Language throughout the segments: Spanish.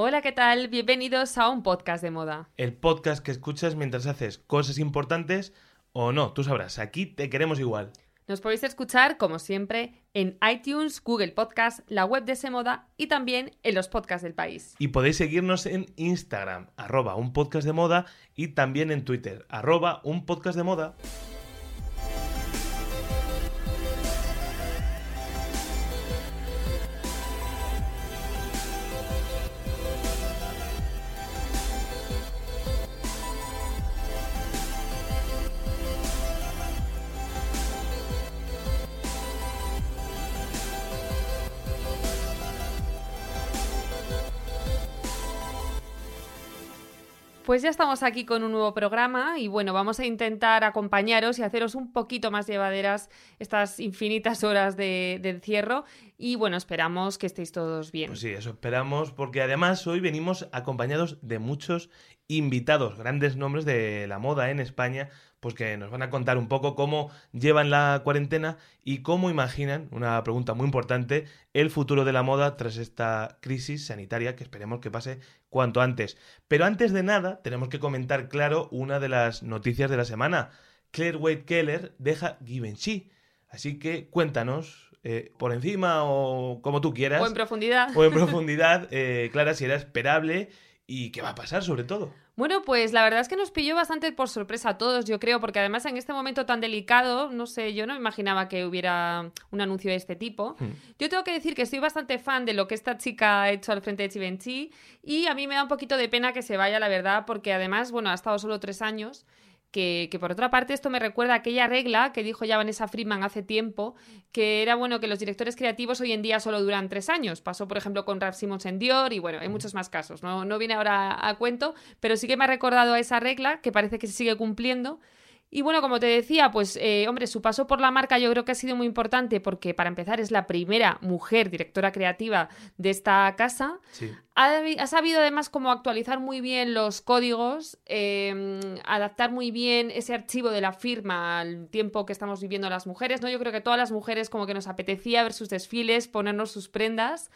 Hola, ¿qué tal? Bienvenidos a un podcast de moda. El podcast que escuchas mientras haces cosas importantes o no, tú sabrás, aquí te queremos igual. Nos podéis escuchar, como siempre, en iTunes, Google Podcast, la web de Semoda y también en los podcasts del país. Y podéis seguirnos en Instagram, arroba un podcast de moda, y también en Twitter, arroba un podcast de moda. Pues ya estamos aquí con un nuevo programa y bueno, vamos a intentar acompañaros y haceros un poquito más llevaderas estas infinitas horas de, de encierro y bueno, esperamos que estéis todos bien. Pues sí, eso esperamos, porque además hoy venimos acompañados de muchos invitados, grandes nombres de la moda en España, pues que nos van a contar un poco cómo llevan la cuarentena y cómo imaginan, una pregunta muy importante, el futuro de la moda tras esta crisis sanitaria que esperemos que pase cuanto antes. Pero antes de nada, tenemos que comentar claro una de las noticias de la semana. Claire Wade Keller deja Givenchy. Así que cuéntanos, eh, por encima o como tú quieras. O en profundidad. O en profundidad, eh, Clara, si era esperable y qué va a pasar sobre todo. Bueno, pues la verdad es que nos pilló bastante por sorpresa a todos, yo creo, porque además en este momento tan delicado, no sé, yo no imaginaba que hubiera un anuncio de este tipo. Hmm. Yo tengo que decir que estoy bastante fan de lo que esta chica ha hecho al frente de Givenchy y a mí me da un poquito de pena que se vaya, la verdad, porque además, bueno, ha estado solo tres años. Que, que, por otra parte esto me recuerda a aquella regla que dijo ya Vanessa Friedman hace tiempo, que era bueno que los directores creativos hoy en día solo duran tres años. Pasó, por ejemplo, con Ralph Simmons en Dior y bueno, hay muchos más casos. No, no viene ahora a cuento, pero sí que me ha recordado a esa regla que parece que se sigue cumpliendo. Y bueno, como te decía, pues eh, hombre, su paso por la marca yo creo que ha sido muy importante porque para empezar es la primera mujer directora creativa de esta casa. Sí. Ha, ha sabido además cómo actualizar muy bien los códigos, eh, adaptar muy bien ese archivo de la firma al tiempo que estamos viviendo las mujeres, ¿no? Yo creo que todas las mujeres como que nos apetecía ver sus desfiles, ponernos sus prendas.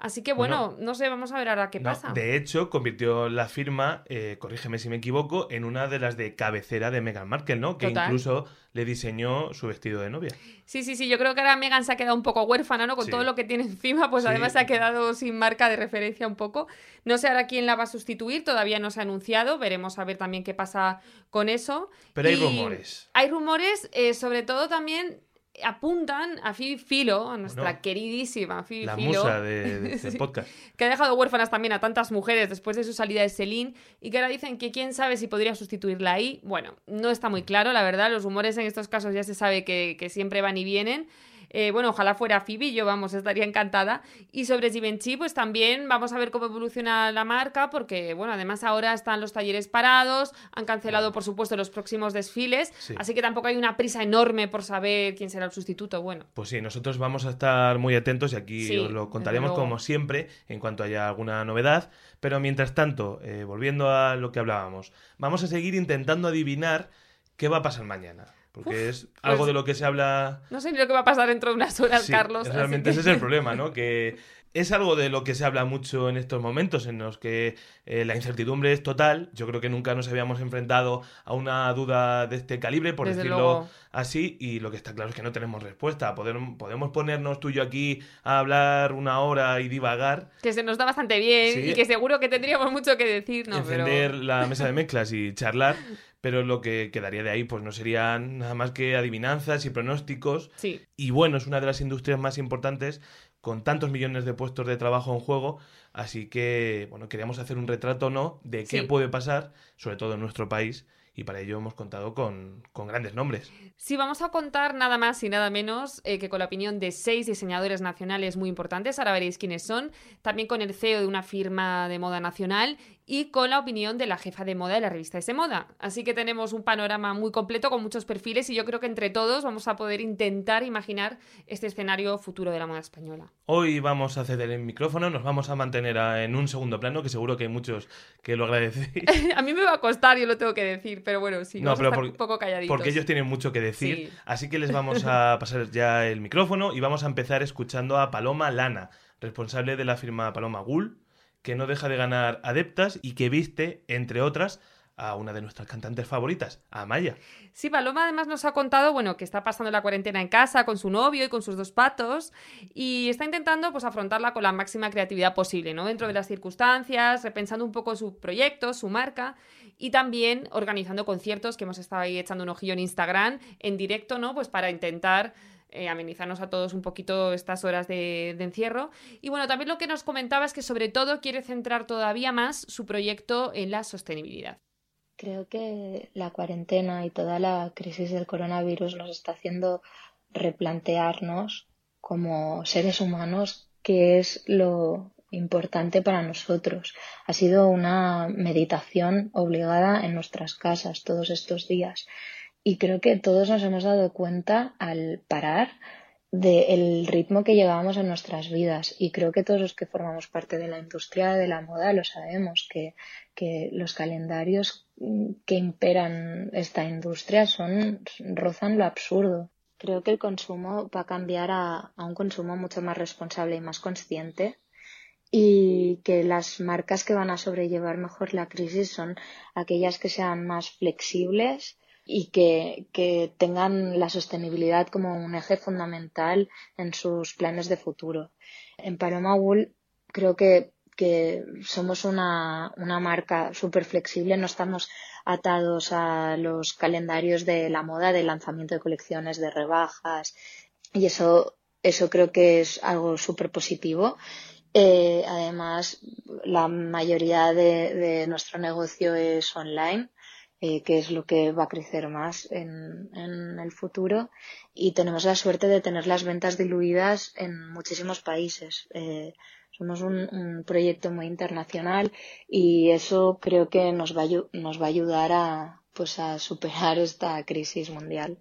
Así que bueno, no sé, vamos a ver ahora qué No, pasa. de hecho, convirtió la firma, eh, corrígeme si me equivoco, en una de las de cabecera de Meghan Markle, ¿no? Que Total. incluso le diseñó su vestido de novia. Sí, sí, sí, yo creo que ahora Megan se ha quedado un poco huérfana, ¿no? Con Sí. todo lo que tiene encima, pues Sí. además se ha quedado sin marca de referencia un poco. No sé ahora quién la va a sustituir, todavía no se ha anunciado, veremos a ver también qué pasa con eso. Pero hay rumores. Hay rumores, eh, sobre todo también apuntan a Phoebe Philo, a nuestra Bueno, queridísima Phoebe La Philo, musa de, de este Sí. podcast. que ha dejado huérfanas también a tantas mujeres después de su salida de Celine y que ahora dicen que quién sabe si podría sustituirla ahí. Bueno, no está muy claro, la verdad. Los rumores en estos casos ya se sabe que, que siempre van y vienen. Eh, bueno, ojalá fuera Phoebe, yo vamos, estaría encantada. Y sobre Givenchy, pues también vamos a ver cómo evoluciona la marca, porque, bueno, además ahora están los talleres parados, han cancelado, por supuesto, los próximos desfiles, Sí. así que tampoco hay una prisa enorme por saber quién será el sustituto. Bueno, Pues sí, nosotros vamos a estar muy atentos y aquí Sí, os lo contaremos como siempre en cuanto haya alguna novedad. Pero mientras tanto, eh, volviendo a lo que hablábamos, vamos a seguir intentando adivinar qué va a pasar mañana. Porque es algo pues de lo que se habla no sé ni lo que va a pasar dentro de unas horas, Sí, Carlos. Realmente que- ese es el problema, ¿no? Que es algo de lo que se habla mucho en estos momentos, en los que eh, la incertidumbre es total. Yo creo que nunca nos habíamos enfrentado a una duda de este calibre, por Desde decirlo luego. así, y lo que está claro es que no tenemos respuesta. Poder- podemos ponernos tú y yo aquí a hablar una hora y divagar, que se nos da bastante bien Sí. y que seguro que tendríamos mucho que decir, ¿no? Pero- la mesa de mezclas y charlar, pero lo que quedaría de ahí pues no serían nada más que adivinanzas y pronósticos. Sí, Y bueno, es una de las industrias más importantes con tantos millones de puestos de trabajo en juego, así que bueno, queríamos hacer un retrato no de qué Sí. puede pasar, sobre todo en nuestro país, y para ello hemos contado con, con grandes nombres. Sí, vamos a contar nada más y nada menos eh, que con la opinión de seis diseñadores nacionales muy importantes, ahora veréis quiénes son, también con el CEO de una firma de moda nacional y con la opinión de la jefa de moda de la revista S Moda. Así que tenemos un panorama muy completo con muchos perfiles y yo creo que entre todos vamos a poder intentar imaginar este escenario futuro de la moda española. Hoy vamos a ceder el micrófono, nos vamos a mantener en un segundo plano, que seguro que hay muchos que lo agradecéis. a mí me va a costar, yo lo tengo que decir, pero bueno, sí, no, pero un poco calladitos. Porque ellos tienen mucho que decir, así que les vamos a pasar ya el micrófono y vamos a empezar escuchando a Paloma Lana, responsable de la firma Paloma Gull que no deja de ganar adeptas y que viste, entre otras, a una de nuestras cantantes favoritas, a Maya. Sí, Paloma además nos ha contado, bueno, que está pasando la cuarentena en casa con su novio y con sus dos patos y está intentando pues afrontarla con la máxima creatividad posible, ¿no? Dentro de las circunstancias, repensando un poco su proyecto, su marca y también organizando conciertos que hemos estado ahí echando un ojillo en Instagram en directo, ¿no? Pues para intentar eh, amenizarnos a todos un poquito estas horas de, encierro. Y bueno, también lo que nos comentaba es que sobre todo quiere centrar todavía más su proyecto en la sostenibilidad. Creo que la cuarentena y toda la crisis del coronavirus nos está haciendo replantearnos como seres humanos qué es lo importante para nosotros. Ha sido una meditación obligada en nuestras casas todos estos días y creo que todos nos hemos dado cuenta al parar del ritmo que llevábamos en nuestras vidas. Y creo que todos los que formamos parte de la industria de la moda lo sabemos que, los calendarios que imperan esta industria son rozan lo absurdo. Creo que el consumo va a cambiar a, a un consumo mucho más responsable y más consciente y que las marcas que van a sobrellevar mejor la crisis son aquellas que sean más flexibles y que, tengan la sostenibilidad como un eje fundamental en sus planes de futuro. En Paloma Wool creo que, somos una, una marca súper flexible, no estamos atados a los calendarios de la moda, de lanzamiento de colecciones, de rebajas, y eso, eso creo que es algo súper positivo. Eh, además, la mayoría de, nuestro negocio es online eh, que es lo que va a crecer más en, el futuro. Y tenemos la suerte de tener las ventas diluidas en muchísimos países. Eh, somos un, proyecto muy internacional y eso creo que nos va, nos va a ayudar a, pues, a superar esta crisis mundial.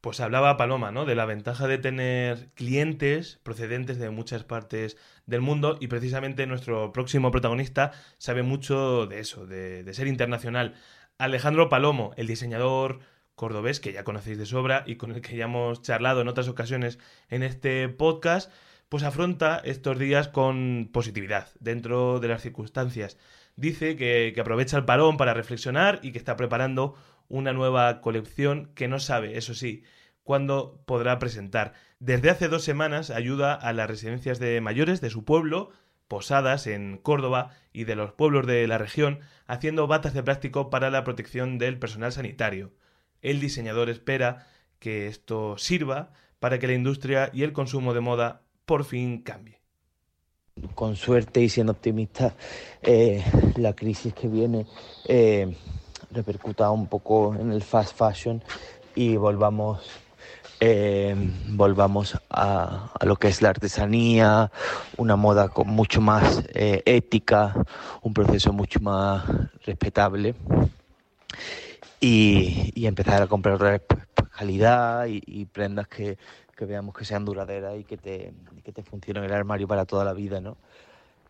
Pues hablaba Paloma, ¿no? De la ventaja de tener clientes procedentes de muchas partes del mundo y precisamente nuestro próximo protagonista sabe mucho de eso, de, de ser internacional. Alejandro Palomo, el diseñador cordobés que ya conocéis de sobra y con el que ya hemos charlado en otras ocasiones en este podcast, pues afronta estos días con positividad dentro de las circunstancias. Dice que, aprovecha el parón para reflexionar y que está preparando una nueva colección que no sabe, eso sí, cuándo podrá presentar. Desde hace dos semanas ayuda a las residencias de mayores de su pueblo posadas en Córdoba y de los pueblos de la región, haciendo batas de plástico para la protección del personal sanitario. El diseñador espera que esto sirva para que la industria y el consumo de moda por fin cambie. Con suerte y siendo optimista, eh, la crisis que viene eh, repercuta un poco en el fast fashion y volvamos eh, volvamos a, lo que es la artesanía, una moda con mucho más eh, ética, un proceso mucho más respetable y, empezar a comprar pues, calidad y, prendas que, veamos que sean duraderas y que te, que te funcionen en el armario para toda la vida, ¿no?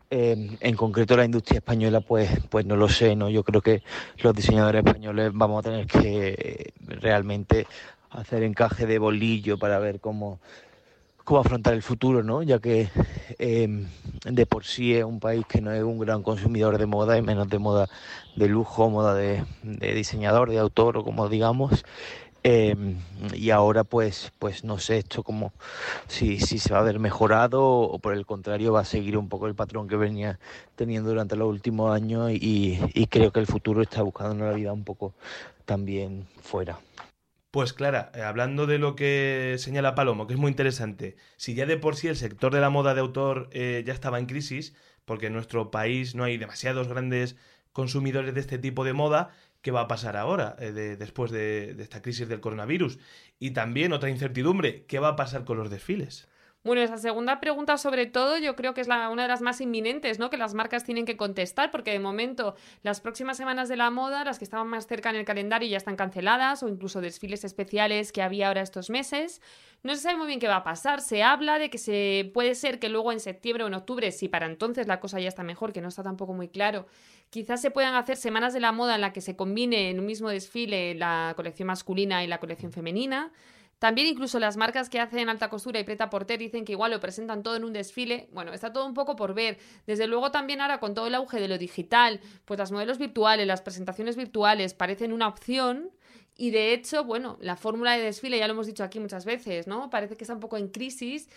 Eh, en concreto la industria española, pues, pues no lo sé, ¿no? Yo creo que los diseñadores españoles vamos a tener que realmente hacer encaje de bolillo para ver cómo, cómo afrontar el futuro, ¿no? Ya que em, de por sí es un país que no es un gran consumidor de moda y menos de moda de lujo, moda de, diseñador, de autor o como digamos. Em, y ahora pues pues no sé esto como si, si se va a ver mejorado o, por el contrario va a seguir un poco el patrón que venía teniendo durante los últimos años y, y creo que el futuro está buscando una vida un poco también fuera. Pues Clara, eh, hablando de lo que señala Palomo, que es muy interesante, si ya de por sí el sector de la moda de autor eh, ya estaba en crisis, porque en nuestro país no hay demasiados grandes consumidores de este tipo de moda, ¿qué va a pasar ahora, eh, después de, esta crisis del coronavirus? Y también otra incertidumbre, ¿qué va a pasar con los desfiles? Bueno, esa segunda pregunta, sobre todo, yo creo que es la, una de las más inminentes, ¿no? Que las marcas tienen que contestar, porque de momento las próximas semanas de la moda, las que estaban más cerca en el calendario, ya están canceladas, o incluso desfiles especiales que había ahora estos meses. No se sabe muy bien qué va a pasar. Se habla de que se puede ser que luego en septiembre o en octubre, si para entonces la cosa ya está mejor, que no está tampoco muy claro, quizás se puedan hacer semanas de la moda en la que se combine en un mismo desfile la colección masculina y la colección femenina. También incluso las marcas que hacen alta costura y preta porter dicen que igual lo presentan todo en un desfile. Bueno, está todo un poco por ver. Desde luego también ahora con todo el auge de lo digital, pues las modelos virtuales, las presentaciones virtuales parecen una opción. Y de hecho, bueno, la fórmula de desfile, ya lo hemos dicho aquí muchas veces, ¿no? Parece que está un poco en crisis.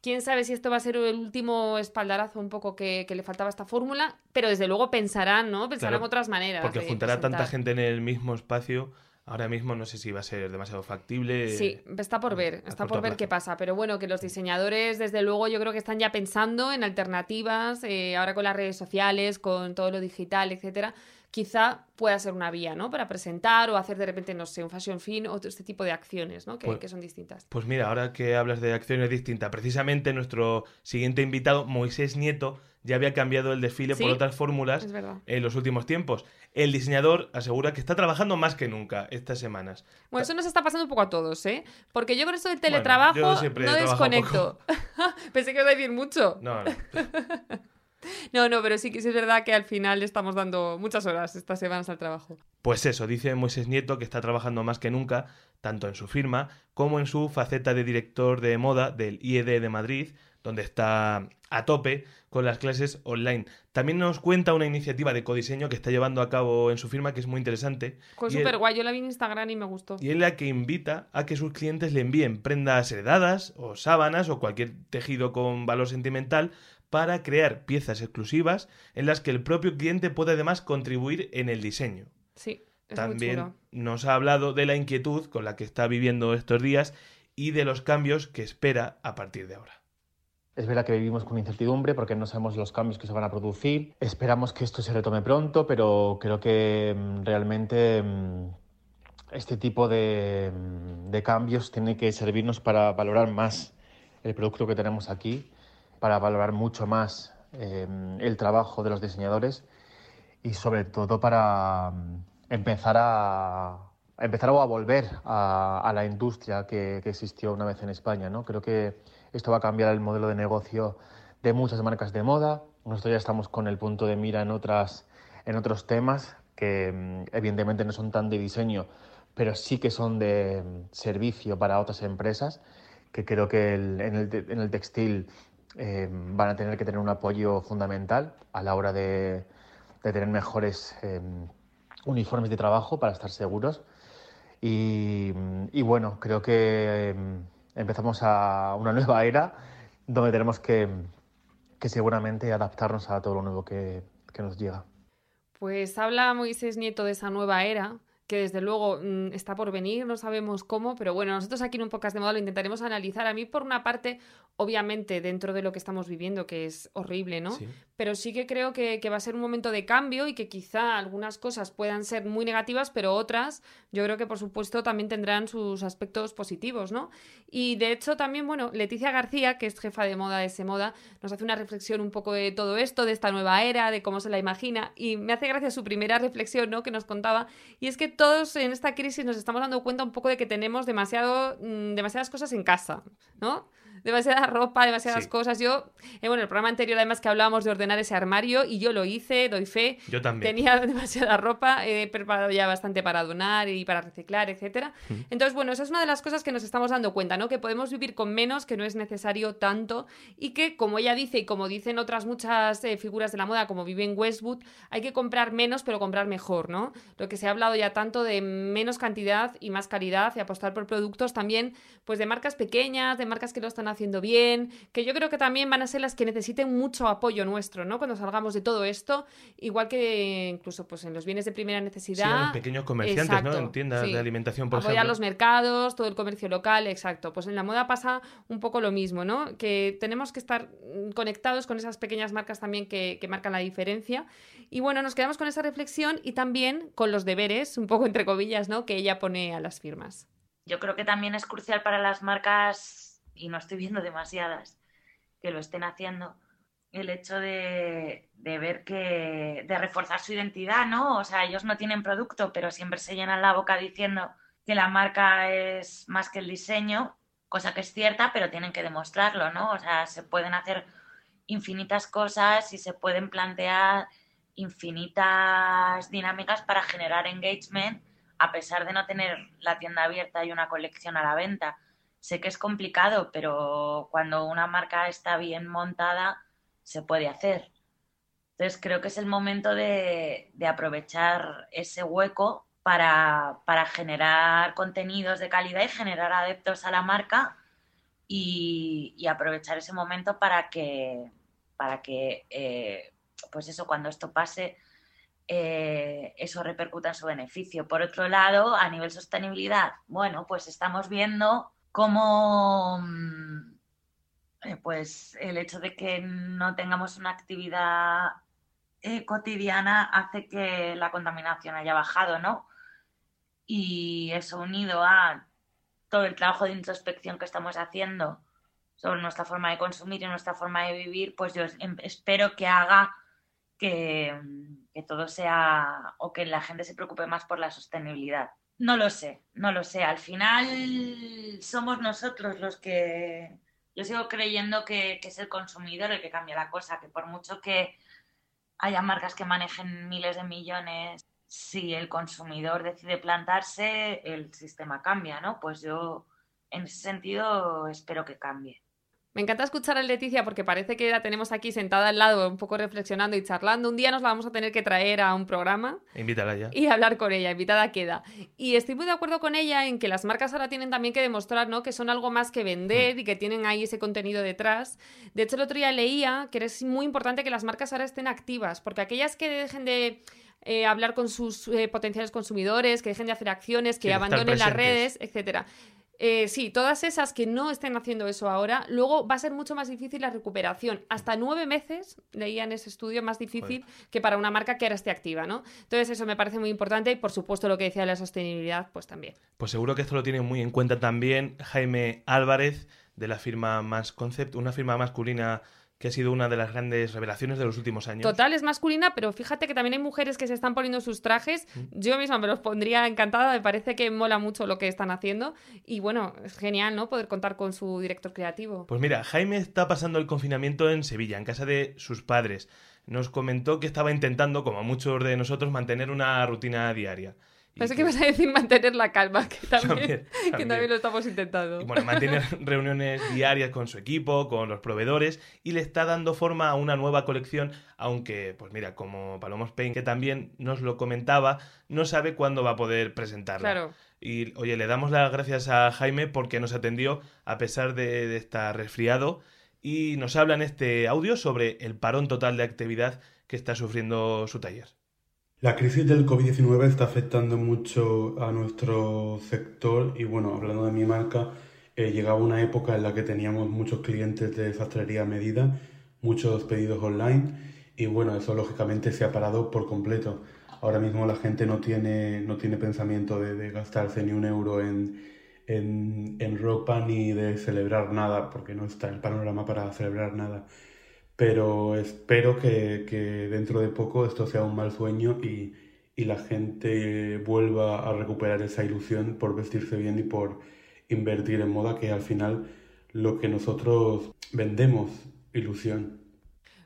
Quién sabe si esto va a ser el último espaldarazo un poco que, le faltaba a esta fórmula, pero desde luego pensarán, ¿no? Pensarán otras maneras. Porque juntará tanta gente en el mismo espacio Ahora mismo no sé si va a ser demasiado factible. Sí, está por ver, está por ver qué pasa. Pero bueno, que los diseñadores, desde luego, yo creo que están ya pensando en alternativas, eh, ahora con las redes sociales, con todo lo digital, etcétera. Quizá pueda ser una vía, ¿no? Para presentar o hacer de repente, no sé, un fashion fin o este tipo de acciones, ¿no? Que, pues que son distintas. Pues mira, ahora que hablas de acciones distintas, precisamente nuestro siguiente invitado, Moisés Nieto, ya había cambiado el desfile por otras fórmulas en los últimos tiempos. El diseñador asegura que está trabajando más que nunca estas semanas. Bueno, eso nos está pasando un poco a todos, ¿eh? Porque yo con esto del teletrabajo no desconecto. Pensé que os a decir mucho. No, no. No, no, pero sí que es verdad que al final estamos dando muchas horas estas semanas al trabajo. Pues eso, dice Moisés Nieto que está trabajando más que nunca, tanto en su firma como en su faceta de director de moda del IED de Madrid, donde está a tope con las clases online. También nos cuenta una iniciativa de codiseño que está llevando a cabo en su firma que es muy interesante. Fue súper guay, yo la vi en Instagram y me gustó. Y es la que invita a que sus clientes le envíen prendas heredadas o sábanas o cualquier tejido con valor sentimental para crear piezas exclusivas en las que el propio cliente puede además contribuir en el diseño. Sí. Es También nos ha hablado de la inquietud con la que está viviendo estos días y de los cambios que espera a partir de ahora. Es verdad que vivimos con incertidumbre porque no sabemos los cambios que se van a producir. Esperamos que esto se retome pronto, pero creo que mm, realmente mm, este tipo de, mm, de cambios tiene que servirnos para valorar más el producto que tenemos aquí, para valorar mucho más em, el trabajo de los diseñadores y sobre todo para empezar a, empezar a volver a, la industria que, que, existió una vez en España. ¿no? Creo que esto va a cambiar el modelo de negocio de muchas marcas de moda. Nosotros ya estamos con el punto de mira en, otras, en otros temas que mm, evidentemente no son tan de diseño, pero sí que son de mm, servicio para otras empresas, que creo que en, el, textil eh, van a tener que tener un apoyo fundamental a la hora de, tener mejores eh, uniformes de trabajo para estar seguros. Y, mm, y bueno, creo que empezamos a una nueva era donde tenemos que, seguramente adaptarnos a todo lo nuevo que, que nos llega. Pues habla Moisés Nieto de esa nueva era que desde luego mm, está por venir, no sabemos cómo, pero bueno, nosotros aquí en un podcast de moda lo intentaremos analizar. A mí, por una parte, obviamente, dentro de lo que estamos viviendo, que es horrible, ¿no? Pero sí que creo que, va a ser un momento de cambio y que quizá algunas cosas puedan ser muy negativas, pero otras, yo creo que por supuesto también tendrán sus aspectos positivos, ¿no? Y de hecho, también, bueno, Leticia García, que es jefa de moda de ese moda, nos hace una reflexión un poco de todo esto, de esta nueva era, de cómo se la imagina, y me hace gracia su primera reflexión, ¿no? Que nos contaba, y es que todos en esta crisis nos estamos dando cuenta un poco de que tenemos demasiado, mm, demasiadas cosas en casa, ¿no? Demasiada ropa, demasiadas cosas. Yo, eh, bueno, el programa anterior además que hablábamos de ordenar ese armario y yo lo hice, doy fe. Yo también. Tenía demasiada ropa, he preparado ya bastante para donar y para reciclar, etcétera. Entonces, bueno, esa es una de las cosas que nos estamos dando cuenta, ¿no? Que podemos vivir con menos, que no es necesario tanto y que, como ella dice y como dicen otras muchas eh, figuras de la moda, como vive en Westwood, hay que comprar menos pero comprar mejor, ¿no? Lo que se ha hablado ya tanto de menos cantidad y más calidad y apostar por productos también, pues de marcas pequeñas, de marcas que lo están haciendo bien, que yo creo que también van a ser las que necesiten mucho apoyo nuestro, ¿no? Cuando salgamos de todo esto, igual que incluso pues en los bienes de primera necesidad. Sí, los pequeños comerciantes, ¿no? En tiendas de alimentación, por Apoyar los mercados, todo el comercio local, exacto. Pues en la moda pasa un poco lo mismo, ¿no? Que tenemos que estar conectados con esas pequeñas marcas también que, que marcan la diferencia. Y bueno, nos quedamos con esa reflexión y también con los deberes, un poco entre comillas, ¿no? Que ella pone a las firmas. Yo creo que también es crucial para las marcas y no estoy viendo demasiadas que lo estén haciendo, el hecho de, de, ver que, de reforzar su identidad, ¿no? O sea, ellos no tienen producto, pero siempre se llenan la boca diciendo que la marca es más que el diseño, cosa que es cierta, pero tienen que demostrarlo, ¿no? O sea, se pueden hacer infinitas cosas y se pueden plantear infinitas dinámicas para generar engagement a pesar de no tener la tienda abierta y una colección a la venta. Sé que es complicado, pero cuando una marca está bien montada, se puede hacer. Entonces creo que es el momento de, aprovechar ese hueco para, generar contenidos de calidad y generar adeptos a la marca y, aprovechar ese momento para que, para que eh, pues eso, cuando esto pase, eh, eso repercuta en su beneficio. Por otro lado, a nivel sostenibilidad, bueno, pues estamos viendo cómo mm, eh, pues el hecho de que no tengamos una actividad eh, cotidiana hace que la contaminación haya bajado, ¿no? Y eso unido a todo el trabajo de introspección que estamos haciendo sobre nuestra forma de consumir y nuestra forma de vivir, pues yo em, espero que haga que, que todo sea o que la gente se preocupe más por la sostenibilidad. No lo sé, no lo sé. Al final somos nosotros los que yo sigo creyendo que, es el consumidor el que cambia la cosa, que por mucho que haya marcas que manejen miles de millones, si el consumidor decide plantarse, el sistema cambia, ¿no? Pues yo en ese sentido espero que cambie. Me encanta escuchar a Leticia porque parece que la tenemos aquí sentada al lado, un poco reflexionando y charlando. Un día nos la vamos a tener que traer a un programa. Invítala ya. Y hablar con ella, invitada queda. Y estoy muy de acuerdo con ella en que las marcas ahora tienen también que demostrar ¿no? que son algo más que vender y que tienen ahí ese contenido detrás. De hecho, el otro día leía que es muy importante que las marcas ahora estén activas, porque aquellas que dejen de eh, hablar con sus eh, potenciales consumidores, que dejen de hacer acciones, que abandonen las redes, etcétera eh, sí, todas esas que no estén haciendo eso ahora, luego va a ser mucho más difícil la recuperación. Hasta nueve meses, leía en ese estudio, más difícil que para una marca que ahora esté activa, ¿no? Entonces eso me parece muy importante y por supuesto lo que decía de la sostenibilidad, pues también. Pues seguro que esto lo tiene muy en cuenta también Jaime Álvarez de la firma Más Concept, una firma masculina que ha sido una de las grandes revelaciones de los últimos años. Total, es masculina, pero fíjate que también hay mujeres que se están poniendo sus trajes. Mm. Yo misma me los pondría encantada, me parece que mola mucho lo que están haciendo. Y bueno, es genial, ¿no? Poder contar con su director creativo. Pues mira, Jaime está pasando el confinamiento en Sevilla, en casa de sus padres. Nos comentó que estaba intentando, como muchos de nosotros, mantener una rutina diaria. Pensé que... ibas a decir mantener la calma, que también, Que también lo estamos intentando. bueno, mantiene reuniones diarias con su equipo, con los proveedores y le está dando forma a una nueva colección, aunque, pues mira, como Palomos Pain, que también nos lo comentaba, no sabe cuándo va a poder presentarla. Claro. Y oye, le damos las gracias a Jaime porque nos atendió a pesar de, de estar resfriado y nos habla en este audio sobre el parón total de actividad que está sufriendo su taller. La crisis del COVID-19 está afectando mucho a nuestro sector y bueno, hablando de mi marca, eh, llegaba una época en la que teníamos muchos clientes de sastrería medida, muchos pedidos online y bueno, eso lógicamente se ha parado por completo. Ahora mismo la gente no tiene, no tiene pensamiento de, gastarse ni un euro en, en, en ropa ni de celebrar nada, porque no está el panorama para celebrar nada pero espero que, dentro de poco esto sea un mal sueño y, la gente vuelva a recuperar esa ilusión por vestirse bien y por invertir en moda, que al final lo que nosotros vendemos, ilusión.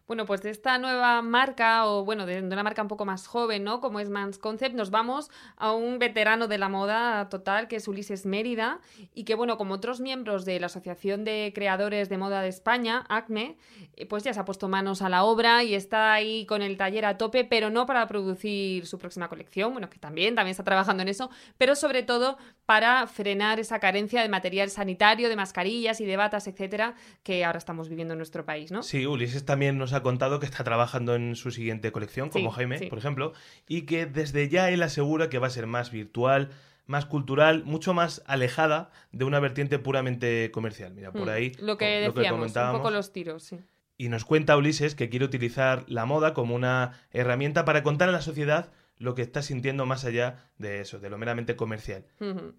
Bueno, pues de esta nueva marca, o bueno, de, una marca un poco más joven, ¿no? Como es Mans Concept, nos vamos a un veterano de la moda total, que es Ulises Mérida, y que, bueno, como otros miembros de la Asociación de Creadores de Moda de España, ACME, eh, pues ya se ha puesto manos a la obra y está ahí con el taller a tope, pero no para producir su próxima colección, bueno, que también, también está trabajando en eso, pero sobre todo para frenar esa carencia de material sanitario, de mascarillas y de batas, etcétera, que ahora estamos viviendo en nuestro país, ¿no? Sí, Ulises también nos ha contado que está trabajando en su siguiente colección, como Jaime, por ejemplo, y que desde ya él asegura que va a ser más virtual, más cultural, mucho más alejada de una vertiente puramente comercial. Mira, por hmm. ahí lo que decíamos, un poco los tiros, sí. Y nos cuenta Ulises que quiere utilizar la moda como una herramienta para contar a la sociedad lo que está sintiendo más allá de eso, de lo meramente comercial.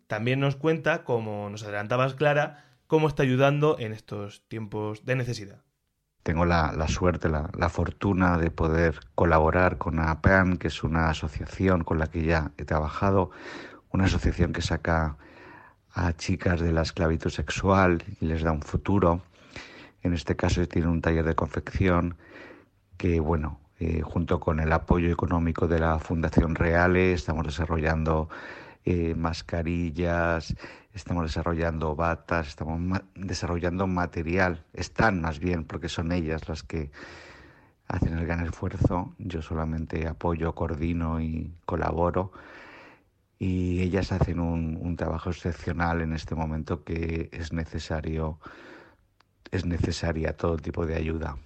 También nos cuenta, como nos adelantabas Clara, cómo está ayudando en estos tiempos de necesidad. Tengo la, suerte, la, la, fortuna de poder colaborar con APAN, que es una asociación con la que ya he trabajado, una asociación que saca a chicas de la esclavitud sexual y les da un futuro. En este caso tiene un taller de confección que, bueno, eh, junto con el apoyo económico de la Fundación Reale, estamos desarrollando eh, mascarillas, estamos desarrollando batas, estamos desarrollando material. Están más bien, porque son ellas las que hacen el gran esfuerzo. Yo solamente apoyo, coordino y colaboro. Y ellas hacen un, un trabajo excepcional en este momento que es necesario, es necesaria todo tipo de ayuda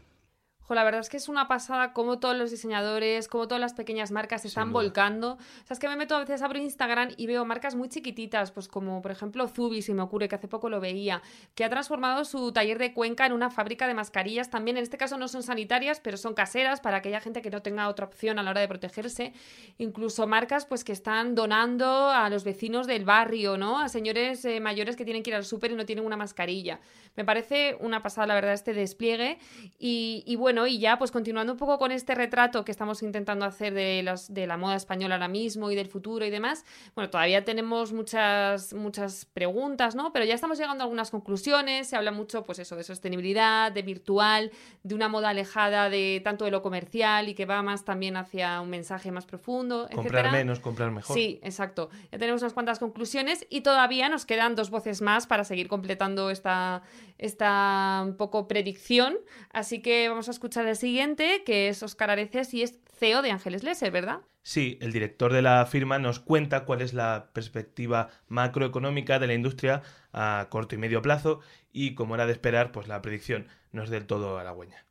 la verdad es que es una pasada como todos los diseñadores, como todas las pequeñas marcas se están volcando. O sea, es que me meto a veces, abro Instagram y veo marcas muy chiquititas, pues como por ejemplo Zubi, si me ocurre, que hace poco lo veía, que ha transformado su taller de Cuenca en una fábrica de mascarillas. También en este caso no son sanitarias, pero son caseras para aquella gente que no tenga otra opción a la hora de protegerse. Incluso marcas pues que están donando a los vecinos del barrio, ¿no? A señores eh, mayores que tienen que ir al súper y no tienen una mascarilla. Me parece una pasada, la verdad, este despliegue. Y, y bueno, y ya pues continuando un poco con este retrato que estamos intentando hacer de, las, de la moda española ahora mismo y del futuro y demás, bueno, todavía tenemos muchas, muchas preguntas, ¿no? Pero ya estamos llegando a algunas conclusiones, se habla mucho pues eso, de sostenibilidad, de virtual, de una moda alejada de tanto de lo comercial y que va más también hacia un mensaje más profundo. Comprar menos, comprar mejor. Sí, exacto. Ya tenemos unas cuantas conclusiones y todavía nos quedan dos voces más para seguir completando esta, esta un poco predicción. Así que vamos a escuchar el siguiente, que es Oscar Areces y es CEO de Ángeles Leser, ¿verdad? Sí, el director de la firma nos cuenta cuál es la perspectiva macroeconómica de la industria a corto y medio plazo y, como era de esperar, pues la predicción no es del todo halagüeña.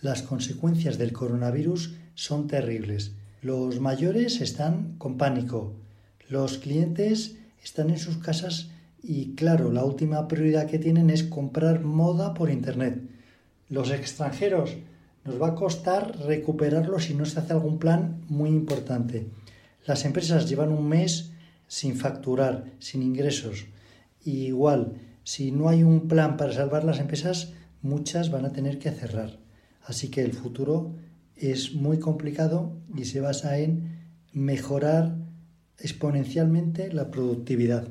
Las consecuencias del coronavirus son terribles. Los mayores están con pánico. Los clientes están en sus casas y claro, la última prioridad que tienen es comprar moda por Internet. Los extranjeros nos va a costar recuperarlo si no se hace algún plan muy importante. Las empresas llevan un mes sin facturar, sin ingresos. igual, si no hay un plan para salvar las empresas, muchas van a tener que cerrar. Así que el futuro es muy complicado y se basa en mejorar exponencialmente la productividad.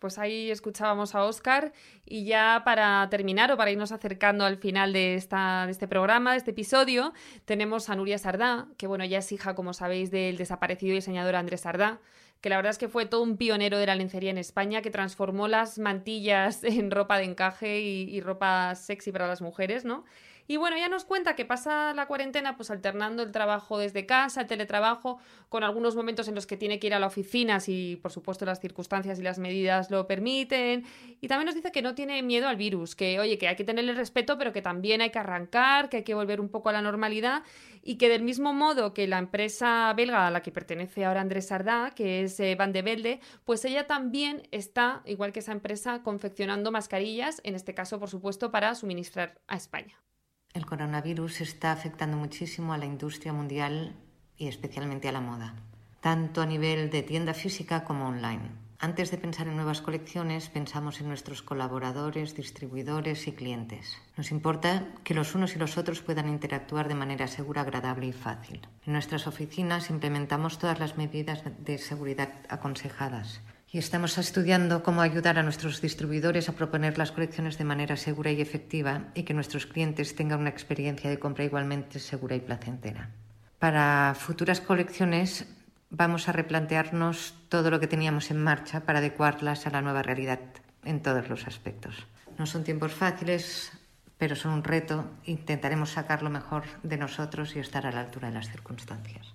Pues ahí escuchábamos a Oscar y ya para terminar o para irnos acercando al final de, esta, de este programa, de este episodio, tenemos a Nuria Sardá, que bueno, ya es hija, como sabéis, del desaparecido diseñador Andrés Sardá, que la verdad es que fue todo un pionero de la lencería en España, que transformó las mantillas en ropa de encaje y, y ropa sexy para las mujeres, ¿no? Y bueno, ya nos cuenta que pasa la cuarentena pues alternando el trabajo desde casa, el teletrabajo, con algunos momentos en los que tiene que ir a la oficina si por supuesto las circunstancias y las medidas lo permiten. Y también nos dice que no tiene miedo al virus, que oye, que hay que tenerle respeto, pero que también hay que arrancar, que hay que volver un poco a la normalidad y que del mismo modo que la empresa belga a la que pertenece ahora Andrés Sardá, que es eh, Van de Velde, pues ella también está, igual que esa empresa, confeccionando mascarillas, en este caso, por supuesto, para suministrar a España. El coronavirus está afectando muchísimo a la industria mundial y especialmente a la moda, tanto a nivel de tienda física como online. Antes de pensar en nuevas colecciones, pensamos en nuestros colaboradores, distribuidores y clientes. Nos importa que los unos y los otros puedan interactuar de manera segura, agradable y fácil. En nuestras oficinas implementamos todas las medidas de seguridad aconsejadas y estamos estudiando cómo ayudar a nuestros distribuidores a proponer las colecciones de manera segura y efectiva y que nuestros clientes tengan una experiencia de compra igualmente segura y placentera. Para futuras colecciones vamos a replantearnos todo lo que teníamos en marcha para adecuarlas a la nueva realidad en todos los aspectos. No son tiempos fáciles, pero son un reto. Intentaremos sacar lo mejor de nosotros y estar a la altura de las circunstancias.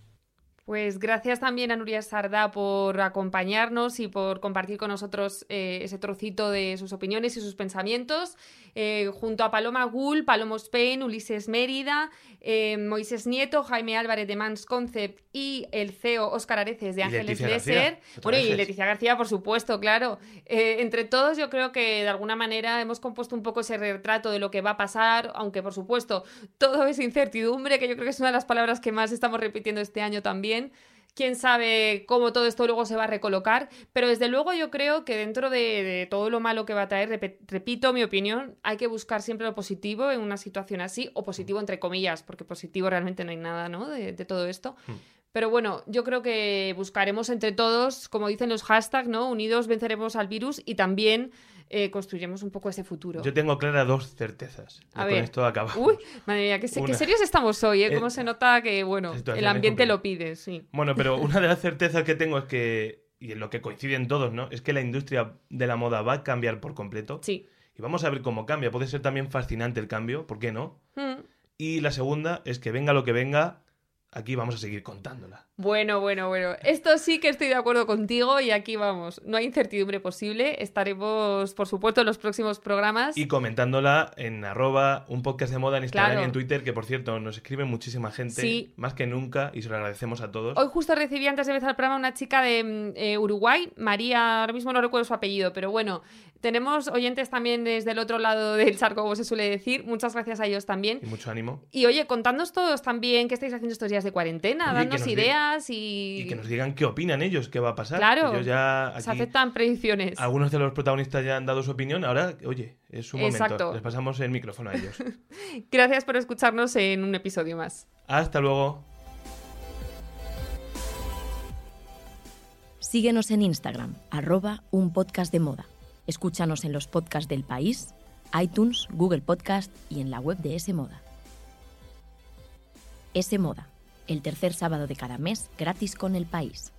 Pues gracias también a Nuria Sardá por acompañarnos y por compartir con nosotros eh, ese trocito de sus opiniones y sus pensamientos. Eh, junto a Paloma Gull, Palomo Spain, Ulises Mérida, eh, Moisés Nieto, Jaime Álvarez de Mans Concept y el CEO Óscar Areces de Ángeles Lesser. Bueno, y Leticia García, por supuesto, claro. entre todos, yo creo que de alguna manera hemos compuesto un poco ese retrato de lo que va a pasar, aunque por supuesto todo es incertidumbre, que yo creo que es una de las palabras que más estamos repitiendo este año también quién sabe cómo todo esto luego se va a recolocar, pero desde luego yo creo que dentro de, todo lo malo que va a traer, repito mi opinión, hay que buscar siempre lo positivo en una situación así, o positivo entre comillas, porque positivo realmente no hay nada, ¿no? De, todo esto. Hmm. Pero bueno, yo creo que buscaremos entre todos, como dicen los hashtags, ¿no? Unidos venceremos al virus y también eh, construiremos un poco ese futuro. Yo tengo clara dos certezas. A ver. Con esto acabamos. Uy, madre mía, qué, serios estamos hoy, ¿eh? Cómo se nota que, bueno, el ambiente lo pide, sí. Bueno, pero una de las certezas que tengo es que, y en lo que coinciden todos, ¿no? Es que la industria de la moda va a cambiar por completo. Sí. Y vamos a ver cómo cambia. Puede ser también fascinante el cambio, ¿por qué no? Mm. Y la segunda es que venga lo que venga, aquí vamos a seguir contándola. Bueno, bueno, bueno. Esto sí que estoy de acuerdo contigo y aquí vamos. No hay incertidumbre posible. Estaremos, por supuesto, en los próximos programas. Y comentándola en arroba un podcast de moda en Instagram y en Twitter, que por cierto nos escribe muchísima gente, más que nunca, y se lo agradecemos a todos. Hoy justo recibí antes de empezar el programa una chica de mm, eh, Uruguay, María, ahora mismo no recuerdo su apellido, pero bueno, tenemos oyentes también desde el otro lado del charco, como se suele decir. Muchas gracias a ellos también. Y mucho ánimo. Y oye, contándonos todos también qué estáis haciendo estos días de cuarentena, dándonos ideas y... Y que nos digan qué opinan ellos, qué va a pasar. Claro, ya se aceptan predicciones. Algunos de los protagonistas ya han dado su opinión, ahora, oye, es su momento. Les pasamos el micrófono a ellos. Gracias por escucharnos en un episodio más. Hasta luego. Síguenos en Instagram, arroba un podcast de moda. Escúchanos en los podcasts del país, iTunes, Google Podcast y en la web de S Moda. S Moda el tercer sábado de cada mes gratis con el país.